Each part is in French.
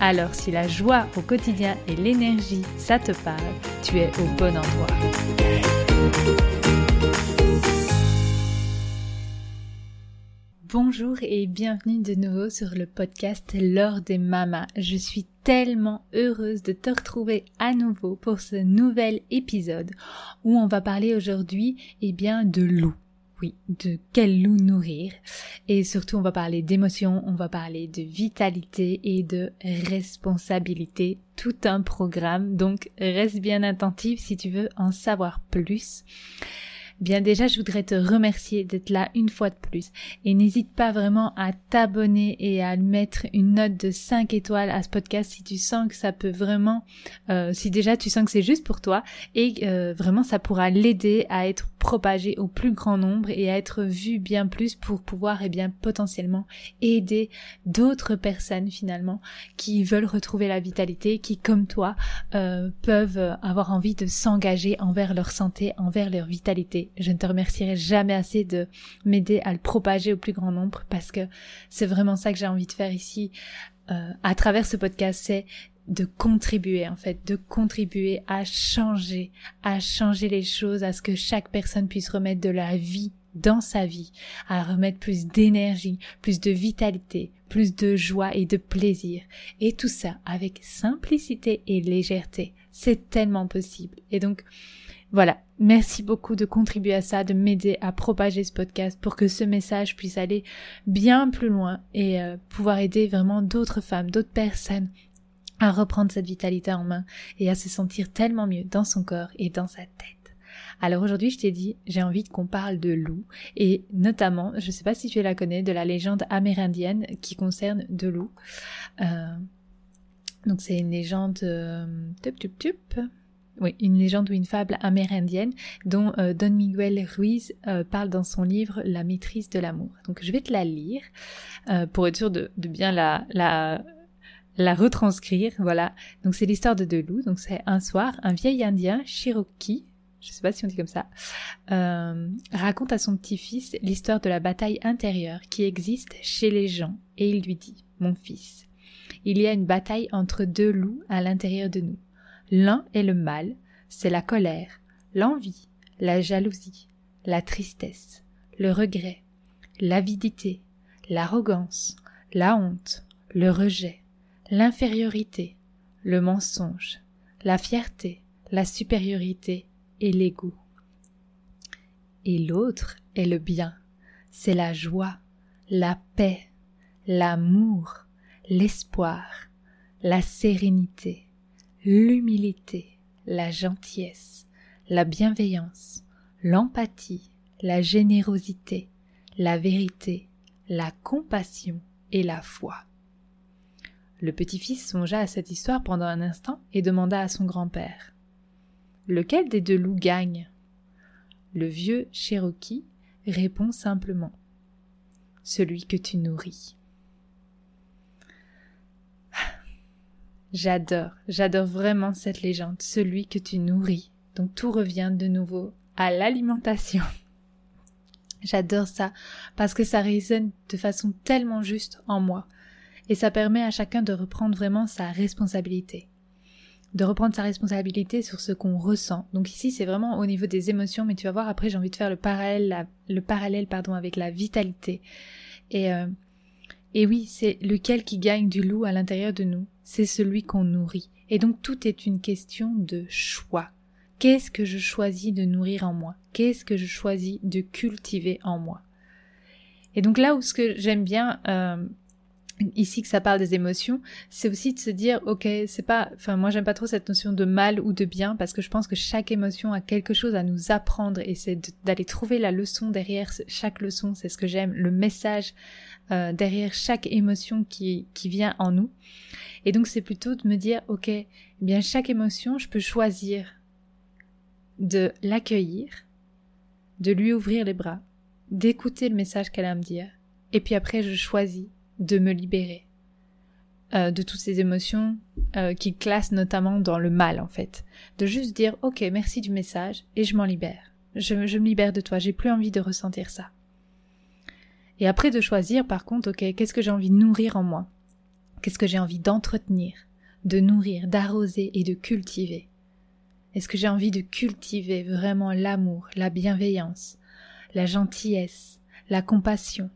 Alors si la joie au quotidien et l'énergie, ça te parle, tu es au bon endroit. Bonjour et bienvenue de nouveau sur le podcast L'heure des mamas. Je suis tellement heureuse de te retrouver à nouveau pour ce nouvel épisode où on va parler aujourd'hui eh bien de loup. De quel loup nourrir. Et surtout, on va parler d'émotions, on va parler de vitalité et de responsabilité. Tout un programme. Donc, reste bien attentif si tu veux en savoir plus. Bien déjà, je voudrais te remercier d'être là une fois de plus. Et n'hésite pas vraiment à t'abonner et à mettre une note de 5 étoiles à ce podcast si tu sens que ça peut vraiment, euh, si déjà tu sens que c'est juste pour toi et euh, vraiment ça pourra l'aider à être propagé au plus grand nombre et à être vu bien plus pour pouvoir et eh bien potentiellement aider d'autres personnes finalement qui veulent retrouver la vitalité, qui comme toi euh, peuvent avoir envie de s'engager envers leur santé, envers leur vitalité. Je ne te remercierai jamais assez de m'aider à le propager au plus grand nombre parce que c'est vraiment ça que j'ai envie de faire ici euh, à travers ce podcast, c'est de contribuer en fait, de contribuer à changer, à changer les choses, à ce que chaque personne puisse remettre de la vie dans sa vie, à remettre plus d'énergie, plus de vitalité, plus de joie et de plaisir. Et tout ça avec simplicité et légèreté. C'est tellement possible. Et donc, voilà. Merci beaucoup de contribuer à ça, de m'aider à propager ce podcast pour que ce message puisse aller bien plus loin et euh, pouvoir aider vraiment d'autres femmes, d'autres personnes à reprendre cette vitalité en main et à se sentir tellement mieux dans son corps et dans sa tête. Alors aujourd'hui, je t'ai dit, j'ai envie qu'on parle de loup et notamment, je ne sais pas si tu la connais, de la légende amérindienne qui concerne de loup. Euh, donc c'est une légende euh, tup, tup, tup. Oui, une légende ou une fable amérindienne dont euh, Don Miguel Ruiz parle dans son livre La maîtrise de l'amour. Donc je vais te la lire pour être sûr de, de bien la, la la retranscrire, voilà. Donc c'est l'histoire de deux loups. Donc c'est un soir, un vieil Indien, Cherokee, je sais pas si on dit comme ça, euh, raconte à son petit-fils l'histoire de la bataille intérieure qui existe chez les gens et il lui dit, mon fils, il y a une bataille entre deux loups à l'intérieur de nous. L'un est le mal, c'est la colère, l'envie, la jalousie, la tristesse, le regret, l'avidité, l'arrogance, la honte, le rejet, l'infériorité, le mensonge, la fierté, la supériorité et l'ego. Et l'autre est le bien, c'est la joie, la paix, l'amour, l'espoir, la sérénité, l'humilité, la gentillesse, la bienveillance, l'empathie, la générosité, la vérité, la compassion et la foi. Le petit-fils songea à cette histoire pendant un instant et demanda à son grand-père. Lequel des deux loups gagne? Le vieux Cherokee répond simplement. Celui que tu nourris. J'adore, j'adore vraiment cette légende, celui que tu nourris. Donc tout revient de nouveau à l'alimentation. J'adore ça parce que ça résonne de façon tellement juste en moi et ça permet à chacun de reprendre vraiment sa responsabilité de reprendre sa responsabilité sur ce qu'on ressent. Donc ici, c'est vraiment au niveau des émotions, mais tu vas voir après, j'ai envie de faire le parallèle, le parallèle pardon avec la vitalité. Et euh, et oui, c'est lequel qui gagne du loup à l'intérieur de nous? C'est celui qu'on nourrit. Et donc tout est une question de choix. Qu'est-ce que je choisis de nourrir en moi? Qu'est-ce que je choisis de cultiver en moi? Et donc là où ce que j'aime bien euh, ici que ça parle des émotions, c'est aussi de se dire ok, c'est pas enfin moi j'aime pas trop cette notion de mal ou de bien parce que je pense que chaque émotion a quelque chose à nous apprendre et c'est d'aller trouver la leçon derrière chaque leçon, c'est ce que j'aime, le message euh, derrière chaque émotion qui qui vient en nous. Et donc c'est plutôt de me dire ok, eh bien chaque émotion, je peux choisir de l'accueillir, de lui ouvrir les bras, d'écouter le message qu'elle a à me dire et puis après je choisis de me libérer euh, de toutes ces émotions euh, qui classent notamment dans le mal en fait. De juste dire ok merci du message et je m'en libère. Je, je me libère de toi, j'ai plus envie de ressentir ça. Et après de choisir par contre ok qu'est-ce que j'ai envie de nourrir en moi? Qu'est-ce que j'ai envie d'entretenir, de nourrir, d'arroser et de cultiver? Est-ce que j'ai envie de cultiver vraiment l'amour, la bienveillance, la gentillesse, la compassion,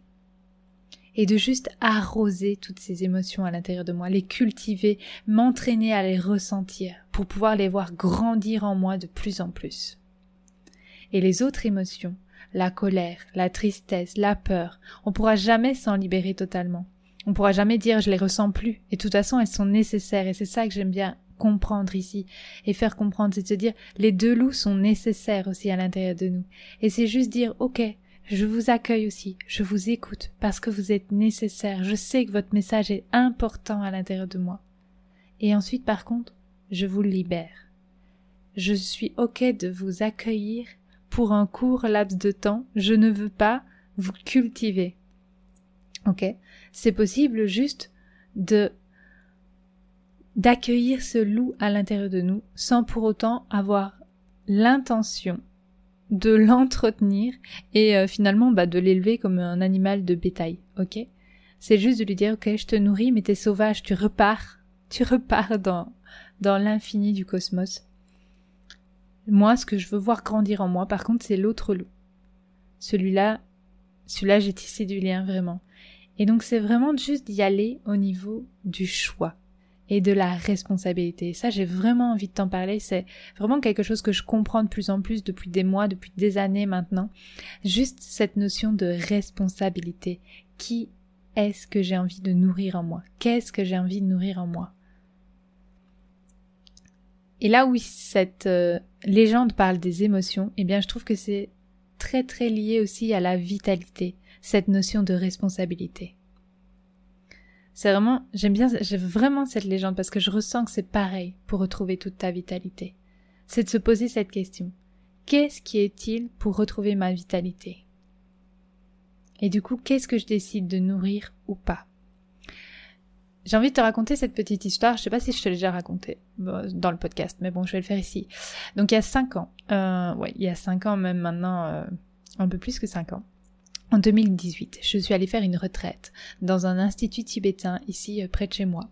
et de juste arroser toutes ces émotions à l'intérieur de moi, les cultiver, m'entraîner à les ressentir pour pouvoir les voir grandir en moi de plus en plus. Et les autres émotions, la colère, la tristesse, la peur, on pourra jamais s'en libérer totalement. On pourra jamais dire je les ressens plus. Et de toute façon, elles sont nécessaires et c'est ça que j'aime bien comprendre ici et faire comprendre, c'est de se dire les deux loups sont nécessaires aussi à l'intérieur de nous. Et c'est juste dire ok, je vous accueille aussi, je vous écoute parce que vous êtes nécessaire, je sais que votre message est important à l'intérieur de moi. Et ensuite, par contre, je vous libère. Je suis OK de vous accueillir pour un court laps de temps, je ne veux pas vous cultiver. OK? C'est possible juste de d'accueillir ce loup à l'intérieur de nous sans pour autant avoir l'intention de l'entretenir et euh, finalement bah, de l'élever comme un animal de bétail, ok? C'est juste de lui dire ok je te nourris mais t'es sauvage, tu repars, tu repars dans dans l'infini du cosmos. Moi ce que je veux voir grandir en moi par contre c'est l'autre loup. Celui-là, celui-là j'ai tissé du lien vraiment. Et donc c'est vraiment juste d'y aller au niveau du choix et de la responsabilité. Ça, j'ai vraiment envie de t'en parler. C'est vraiment quelque chose que je comprends de plus en plus depuis des mois, depuis des années maintenant. Juste cette notion de responsabilité. Qui est-ce que j'ai envie de nourrir en moi? Qu'est-ce que j'ai envie de nourrir en moi? Et là où cette euh, légende parle des émotions, eh bien, je trouve que c'est très très lié aussi à la vitalité, cette notion de responsabilité. C'est vraiment, j'aime bien, vraiment cette légende parce que je ressens que c'est pareil pour retrouver toute ta vitalité. C'est de se poser cette question. Qu'est-ce qui est utile pour retrouver ma vitalité? Et du coup, qu'est-ce que je décide de nourrir ou pas? J'ai envie de te raconter cette petite histoire. Je sais pas si je te l'ai déjà racontée dans le podcast, mais bon, je vais le faire ici. Donc il y a cinq ans, euh, ouais, il y a cinq ans même maintenant, euh, un peu plus que cinq ans. En 2018, je suis allée faire une retraite dans un institut tibétain ici euh, près de chez moi.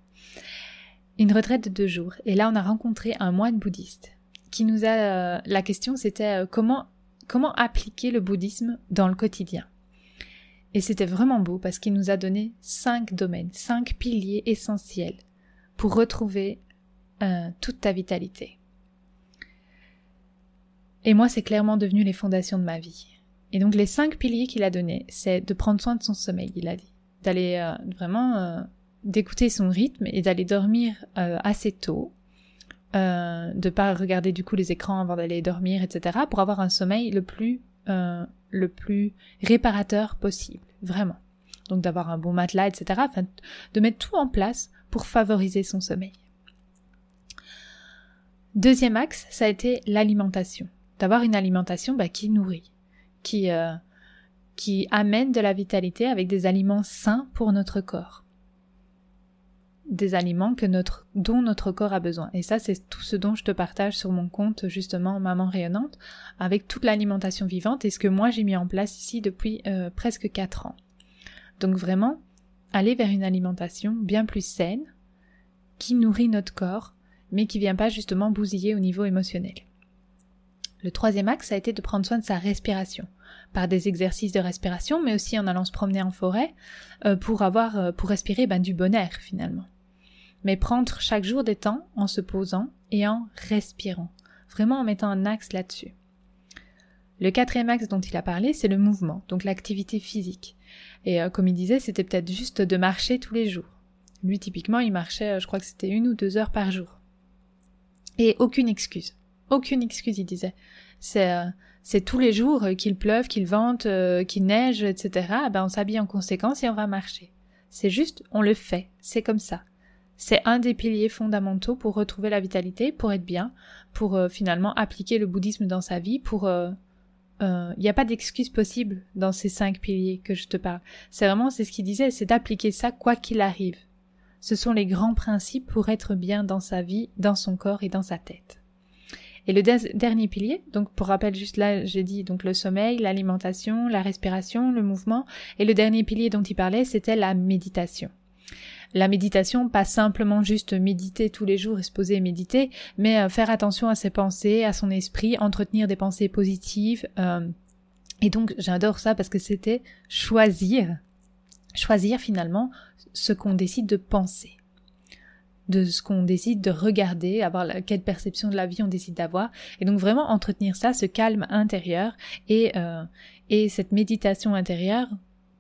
Une retraite de deux jours. Et là, on a rencontré un moine bouddhiste qui nous a. Euh, la question, c'était euh, comment comment appliquer le bouddhisme dans le quotidien? Et c'était vraiment beau parce qu'il nous a donné cinq domaines, cinq piliers essentiels pour retrouver toute ta vitalité. Et moi, c'est clairement devenu les fondations de ma vie. Et donc les cinq piliers qu'il a donnés, c'est de prendre soin de son sommeil, il a dit. D'aller euh, vraiment euh, d'écouter son rythme et d'aller dormir euh, assez tôt, de pas regarder du coup les écrans avant d'aller dormir, etc. pour avoir un sommeil le plus réparateur possible, vraiment. Donc d'avoir un bon matelas, etc. De mettre tout en place pour favoriser son sommeil. Deuxième axe, ça a été l'alimentation. D'avoir une alimentation bah, qui nourrit qui, euh, amène de la vitalité avec des aliments sains pour notre corps. Des aliments que dont notre corps a besoin. Et ça, c'est tout ce dont je te partage sur mon compte, justement, Maman Rayonnante, avec toute l'alimentation vivante et ce que moi j'ai mis en place ici depuis euh, presque 4 ans. Donc vraiment, aller vers une alimentation bien plus saine, qui nourrit notre corps, mais qui vient pas justement bousiller au niveau émotionnel. Le troisième axe a été de prendre soin de sa respiration par des exercices de respiration, mais aussi en allant se promener en forêt euh, pour avoir euh, pour respirer ben, du bon air finalement. Mais prendre chaque jour des temps en se posant et en respirant, vraiment en mettant un axe là-dessus. Le quatrième axe dont il a parlé, c'est le mouvement, donc l'activité physique. Et euh, comme il disait, c'était peut-être juste de marcher tous les jours. Lui, typiquement, il marchait, je crois que c'était une ou deux heures par jour. Et aucune excuse. Aucune excuse, il disait. C'est c'est tous les jours qu'il pleuve, qu'il vente, qu'il neige, etc. Ben on s'habille en conséquence et on va marcher. C'est juste, on le fait. C'est comme ça. C'est un des piliers fondamentaux pour retrouver la vitalité, pour être bien, pour finalement appliquer le bouddhisme dans sa vie, pour il euh, n'y a pas d'excuse possible dans ces cinq piliers que je te parle. C'est vraiment, c'est ce qu'il disait, c'est d'appliquer ça quoi qu'il arrive. Ce sont les grands principes pour être bien dans sa vie, dans son corps et dans sa tête. Et le dernier pilier, donc pour rappel juste là, j'ai dit donc le sommeil, l'alimentation, la respiration, le mouvement, et le dernier pilier dont il parlait, c'était la méditation. La méditation, pas simplement juste méditer tous les jours et se poser et méditer, mais euh, faire attention à ses pensées, à son esprit, entretenir des pensées positives. Euh, et donc j'adore ça parce que c'était choisir, choisir finalement ce qu'on décide de penser de ce qu'on décide de regarder, avoir la, quelle perception de la vie on décide d'avoir, et donc vraiment entretenir ça, ce calme intérieur et euh, et cette méditation intérieure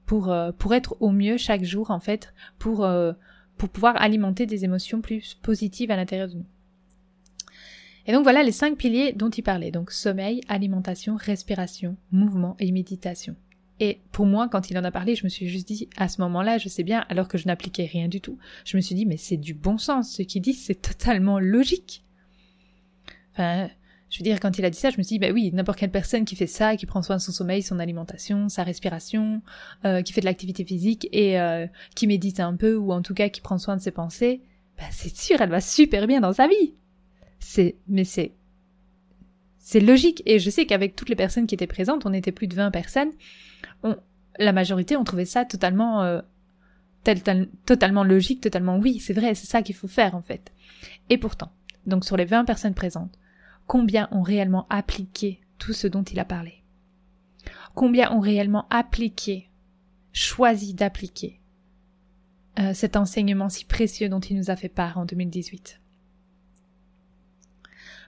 pour, euh, pour être au mieux chaque jour, en fait, pour, euh, pour pouvoir alimenter des émotions plus positives à l'intérieur de nous. Et donc voilà les cinq piliers dont il parlait. Donc sommeil, alimentation, respiration, mouvement et méditation. Et pour moi, quand il en a parlé, je me suis juste dit, à ce moment-là, je sais bien, alors que je n'appliquais rien du tout, je me suis dit, mais c'est du bon sens. Ce qu'il dit, c'est totalement logique. Enfin, je veux dire, quand il a dit ça, je me suis dit, bah oui, n'importe quelle personne qui fait ça, qui prend soin de son sommeil, son alimentation, sa respiration, euh, qui fait de l'activité physique et euh, qui médite un peu, ou en tout cas qui prend soin de ses pensées, bah c'est sûr, elle va super bien dans sa vie. C'est, mais c'est, c'est logique. Et je sais qu'avec toutes les personnes qui étaient présentes, on était plus de 20 personnes, on, la majorité, on trouvait ça totalement, euh, totalement logique, totalement oui, c'est vrai, c'est ça qu'il faut faire en fait. Et pourtant, donc sur les 20 personnes présentes, combien ont réellement appliqué tout ce dont il a parlé? Combien ont réellement appliqué, choisi d'appliquer euh, cet enseignement si précieux dont il nous a fait part en 2018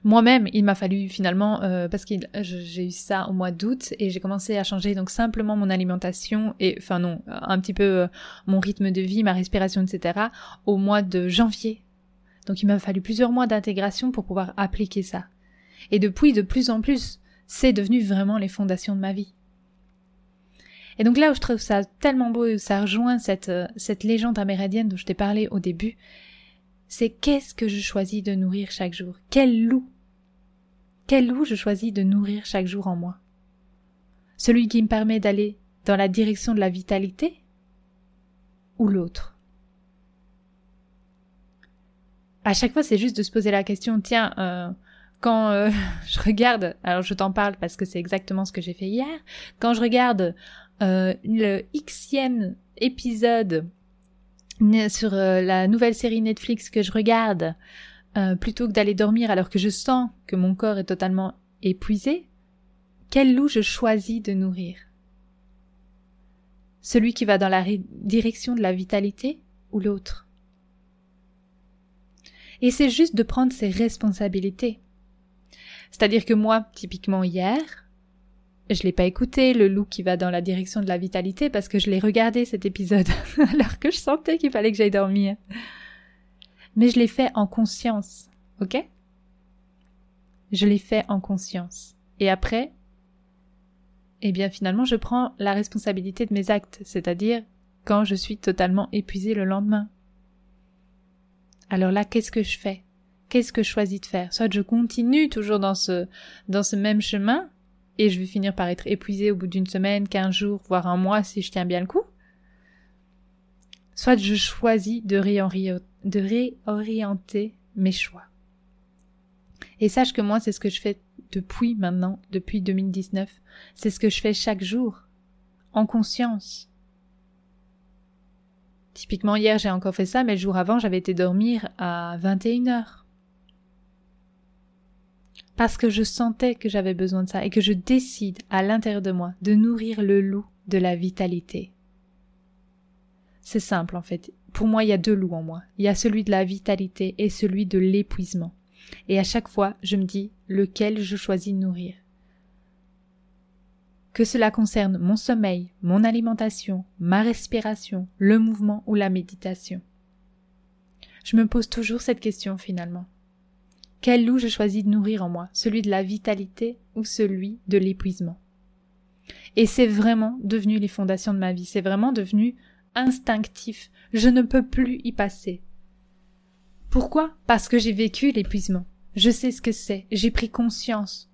moi-même, il m'a fallu finalement euh, parce que j'ai eu ça au mois d'août et j'ai commencé à changer donc simplement mon alimentation et enfin non un petit peu euh, mon rythme de vie, ma respiration, etc. au mois de janvier. Donc il m'a fallu plusieurs mois d'intégration pour pouvoir appliquer ça. Et depuis, de plus en plus, c'est devenu vraiment les fondations de ma vie. Et donc là où je trouve ça tellement beau, ça rejoint cette, euh, cette légende amérindienne dont je t'ai parlé au début, c'est qu'est-ce que je choisis de nourrir chaque jour? Quel loup? Quel loup je choisis de nourrir chaque jour en moi? Celui qui me permet d'aller dans la direction de la vitalité Ou l'autre? À chaque fois, c'est juste de se poser la question, tiens, euh, quand euh, je regarde, alors je t'en parle parce que c'est exactement ce que j'ai fait hier, quand je regarde euh, le xème épisode sur euh, la nouvelle série Netflix que je regarde, plutôt que d'aller dormir alors que je sens que mon corps est totalement épuisé, quel loup je choisis de nourrir? Celui qui va dans la direction de la vitalité ou l'autre? Et c'est juste de prendre ses responsabilités. C'est-à-dire que moi, typiquement hier, je l'ai pas écouté, le loup qui va dans la direction de la vitalité, parce que je l'ai regardé cet épisode, alors que je sentais qu'il fallait que j'aille dormir. Mais je l'ai fait en conscience, ok? Je l'ai fait en conscience. Et après, eh bien finalement, je prends la responsabilité de mes actes, c'est-à-dire quand je suis totalement épuisée le lendemain. Alors là, qu'est-ce que je fais? Qu'est-ce que je choisis de faire? Soit je continue toujours dans ce, dans ce même chemin, et je vais finir par être épuisée au bout d'une semaine, quinze jours, voire un mois si je tiens bien le coup. Soit je choisis de, de réorienter mes choix. Et sache que moi, c'est ce que je fais depuis maintenant, depuis 2019. C'est ce que je fais chaque jour, en conscience. Typiquement, hier, j'ai encore fait ça, mais le jour avant, j'avais été dormir à 21 heures parce que je sentais que j'avais besoin de ça et que je décide à l'intérieur de moi de nourrir le loup de la vitalité. C'est simple en fait. Pour moi, il y a deux loups en moi. Il y a celui de la vitalité et celui de l'épuisement. Et à chaque fois, je me dis lequel je choisis de nourrir? que cela concerne mon sommeil, mon alimentation, ma respiration, le mouvement ou la méditation. Je me pose toujours cette question finalement. Quel loup je choisis de nourrir en moi, celui de la vitalité ou celui de l'épuisement? Et c'est vraiment devenu les fondations de ma vie, c'est vraiment devenu instinctif, je ne peux plus y passer. Pourquoi? Parce que j'ai vécu l'épuisement. Je sais ce que c'est, j'ai pris conscience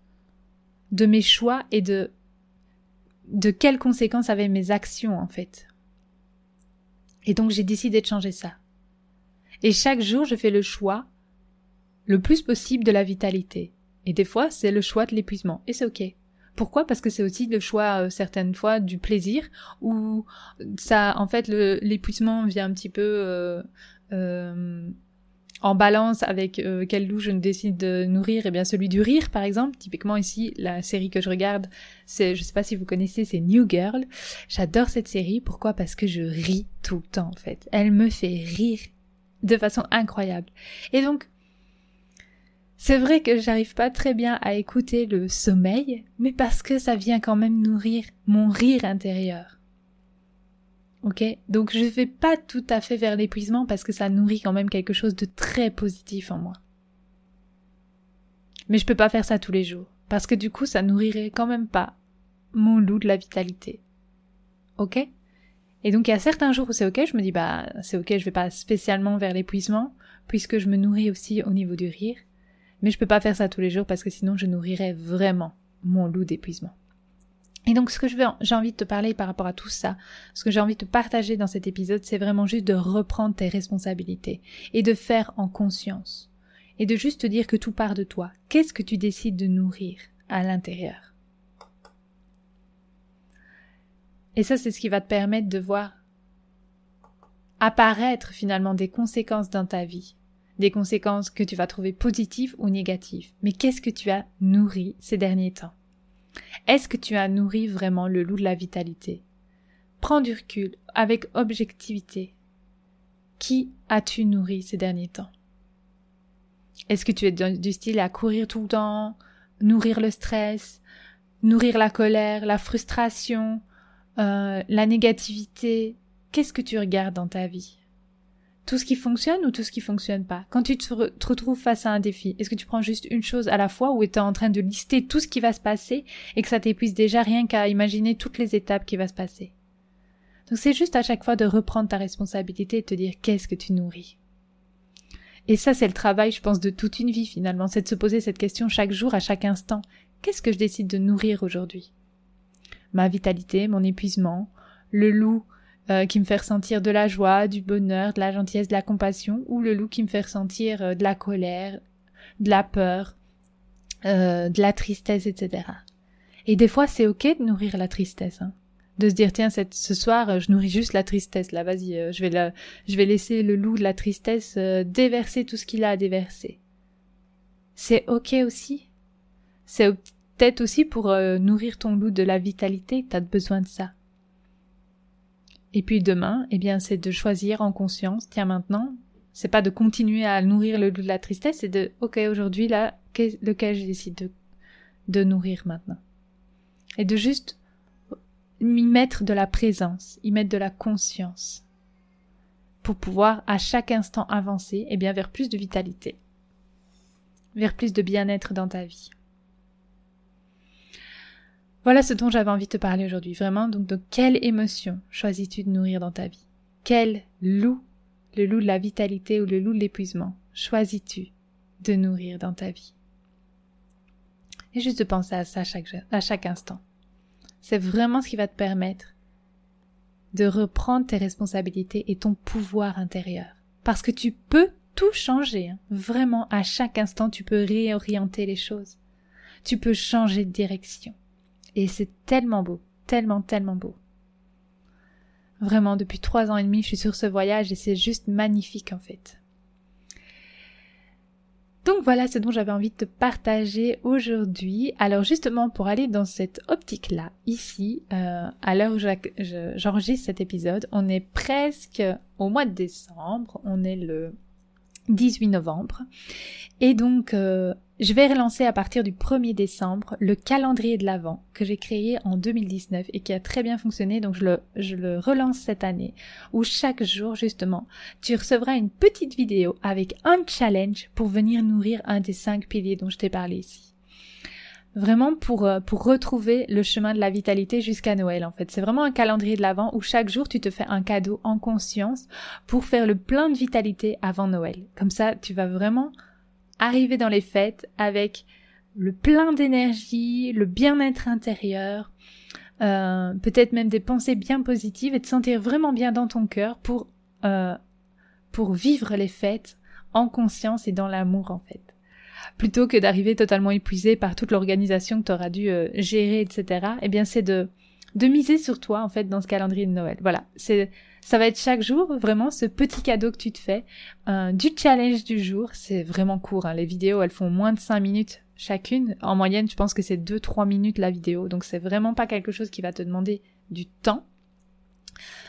de mes choix et de de quelles conséquences avaient mes actions en fait. Et donc j'ai décidé de changer ça. Et chaque jour, je fais le choix le plus possible de la vitalité. Et des fois, c'est le choix de l'épuisement. Et c'est ok. Pourquoi? Parce que c'est aussi le choix, euh, certaines fois, du plaisir, où ça, en fait, l'épuisement vient un petit peu euh, euh, en balance avec euh, quel loup je décide de nourrir, et eh bien celui du rire par exemple. Typiquement ici, la série que je regarde, c'est, je sais pas si vous connaissez, c'est New Girl. J'adore cette série. Pourquoi? Parce que je ris tout le temps en fait. Elle me fait rire de façon incroyable. Et donc, c'est vrai que j'arrive pas très bien à écouter le sommeil, mais parce que ça vient quand même nourrir mon rire intérieur. Ok? Donc je vais pas tout à fait vers l'épuisement parce que ça nourrit quand même quelque chose de très positif en moi. Mais je peux pas faire ça tous les jours parce que du coup ça nourrirait quand même pas mon loup de la vitalité. Ok? Et donc il y a certains jours où c'est ok, je me dis bah c'est ok, je vais pas spécialement vers l'épuisement puisque je me nourris aussi au niveau du rire. Mais je peux pas faire ça tous les jours parce que sinon je nourrirais vraiment mon loup d'épuisement. Et donc ce que j'ai envie de te parler par rapport à tout ça, ce que j'ai envie de partager dans cet épisode, c'est vraiment juste de reprendre tes responsabilités et de faire en conscience. Et de juste te dire que tout part de toi. Qu'est-ce que tu décides de nourrir à l'intérieur? Et ça, c'est ce qui va te permettre de voir apparaître finalement des conséquences dans ta vie. Des conséquences que tu vas trouver positives ou négatives. Mais qu'est-ce que tu as nourri ces derniers temps? Est-ce que tu as nourri vraiment le loup de la vitalité? Prends du recul, avec objectivité. Qui as-tu nourri ces derniers temps? Est-ce que tu es du style à courir tout le temps, nourrir le stress, nourrir la colère, la frustration, euh, la négativité? Qu'est-ce que tu regardes dans ta vie? Tout ce qui fonctionne ou tout ce qui fonctionne pas? Quand tu te, retrouves face à un défi, est-ce que tu prends juste une chose à la fois ou es en train de lister tout ce qui va se passer et que ça t'épuise déjà rien qu'à imaginer toutes les étapes qui va se passer? Donc c'est juste à chaque fois de reprendre ta responsabilité et te dire qu'est-ce que tu nourris? Et ça c'est le travail, je pense, de toute une vie finalement, c'est de se poser cette question chaque jour, à chaque instant. Qu'est-ce que je décide de nourrir aujourd'hui? Ma vitalité, mon épuisement, le loup euh, qui me fait ressentir de la joie, du bonheur, de la gentillesse, de la compassion, ou le loup qui me fait ressentir euh, de la colère, de la peur, euh, de la tristesse, etc. Et des fois, c'est ok de nourrir la tristesse, hein. de se dire tiens, ce soir, je nourris juste la tristesse. Là, vas-y, je vais la, je vais laisser le loup de la tristesse déverser tout ce qu'il a à déverser. C'est ok aussi? C'est peut-être aussi pour nourrir ton loup de la vitalité, t'as besoin de ça. Et puis demain, eh bien, c'est de choisir en conscience, tiens maintenant, c'est pas de continuer à nourrir le loup de la tristesse, c'est de, ok, aujourd'hui, là, lequel je décide de, de nourrir maintenant? Et de juste y mettre de la présence, y mettre de la conscience, pour pouvoir à chaque instant avancer, eh bien, vers plus de vitalité, vers plus de bien-être dans ta vie. Voilà ce dont j'avais envie de te parler aujourd'hui, vraiment. Donc, de quelle émotion choisis-tu de nourrir dans ta vie? Quel loup, le loup de la vitalité ou le loup de l'épuisement, choisis-tu de nourrir dans ta vie? Et juste de penser à ça à chaque, instant. C'est vraiment ce qui va te permettre de reprendre tes responsabilités et ton pouvoir intérieur. Parce que tu peux tout changer. Hein. Vraiment, à chaque instant, tu peux réorienter les choses. Tu peux changer de direction. Et c'est tellement beau, tellement, tellement beau. Vraiment, depuis trois ans et demi, je suis sur ce voyage et c'est juste magnifique en fait. Donc voilà ce dont j'avais envie de te partager aujourd'hui. Alors justement pour aller dans cette optique-là, ici, euh, à l'heure où j'enregistre cet épisode, on est presque au mois de décembre, on est le 18 novembre. Et donc, euh, je vais relancer à partir du 1er décembre le calendrier de l'Avent que j'ai créé en 2019 et qui a très bien fonctionné. Donc, je le, je le relance cette année où chaque jour, justement, tu recevras une petite vidéo avec un challenge pour venir nourrir un des cinq piliers dont je t'ai parlé ici vraiment pour euh, pour retrouver le chemin de la vitalité jusqu'à Noël en fait. C'est vraiment un calendrier de l'avant où chaque jour tu te fais un cadeau en conscience pour faire le plein de vitalité avant Noël. Comme ça, tu vas vraiment arriver dans les fêtes avec le plein d'énergie, le bien-être intérieur, euh, peut-être même des pensées bien positives et te sentir vraiment bien dans ton cœur pour euh, pour vivre les fêtes en conscience et dans l'amour en fait plutôt que d'arriver totalement épuisé par toute l'organisation que tu dû euh, gérer, etc. Eh bien, c'est de de miser sur toi en fait dans ce calendrier de Noël. Voilà, c'est ça va être chaque jour vraiment ce petit cadeau que tu te fais euh, du challenge du jour. C'est vraiment court. Hein. Les vidéos elles font moins de 5 minutes chacune. En moyenne, je pense que c'est 2-3 minutes la vidéo. Donc c'est vraiment pas quelque chose qui va te demander du temps.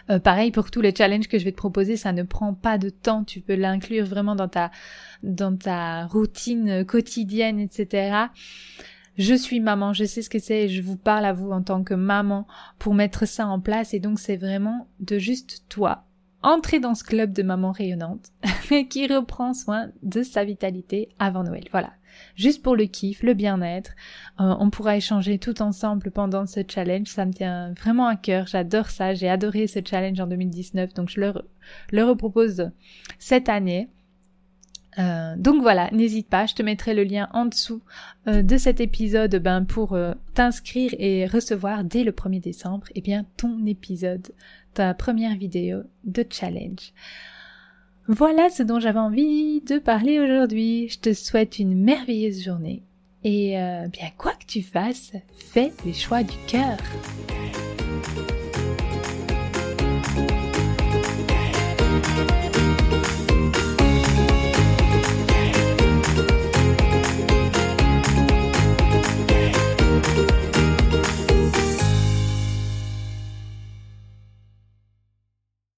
Euh, pareil pour tous les challenges que je vais te proposer, ça ne prend pas de temps. Tu peux l'inclure vraiment dans ta dans ta routine quotidienne, etc. Je suis maman, je sais ce que c'est, je vous parle à vous en tant que maman pour mettre ça en place et donc c'est vraiment de juste toi entrer dans ce club de maman rayonnante qui reprend soin de sa vitalité avant Noël. Voilà juste pour le kiff, le bien-être. Euh, on pourra échanger tout ensemble pendant ce challenge. Ça me tient vraiment à cœur. J'adore ça. J'ai adoré ce challenge en 2019, donc je le, le repropose cette année. Euh, donc voilà, n'hésite pas, je te mettrai le lien en dessous euh, de cet épisode ben, pour t'inscrire et recevoir dès le 1er décembre eh bien, ton épisode, ta première vidéo de challenge. Voilà ce dont j'avais envie de parler aujourd'hui. Je te souhaite une merveilleuse journée. Et euh, bien quoi que tu fasses, fais les choix du cœur.